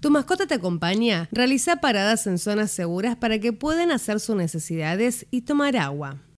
¿Tu mascota te acompaña? Realiza paradas en zonas seguras para que puedan hacer sus necesidades y tomar agua.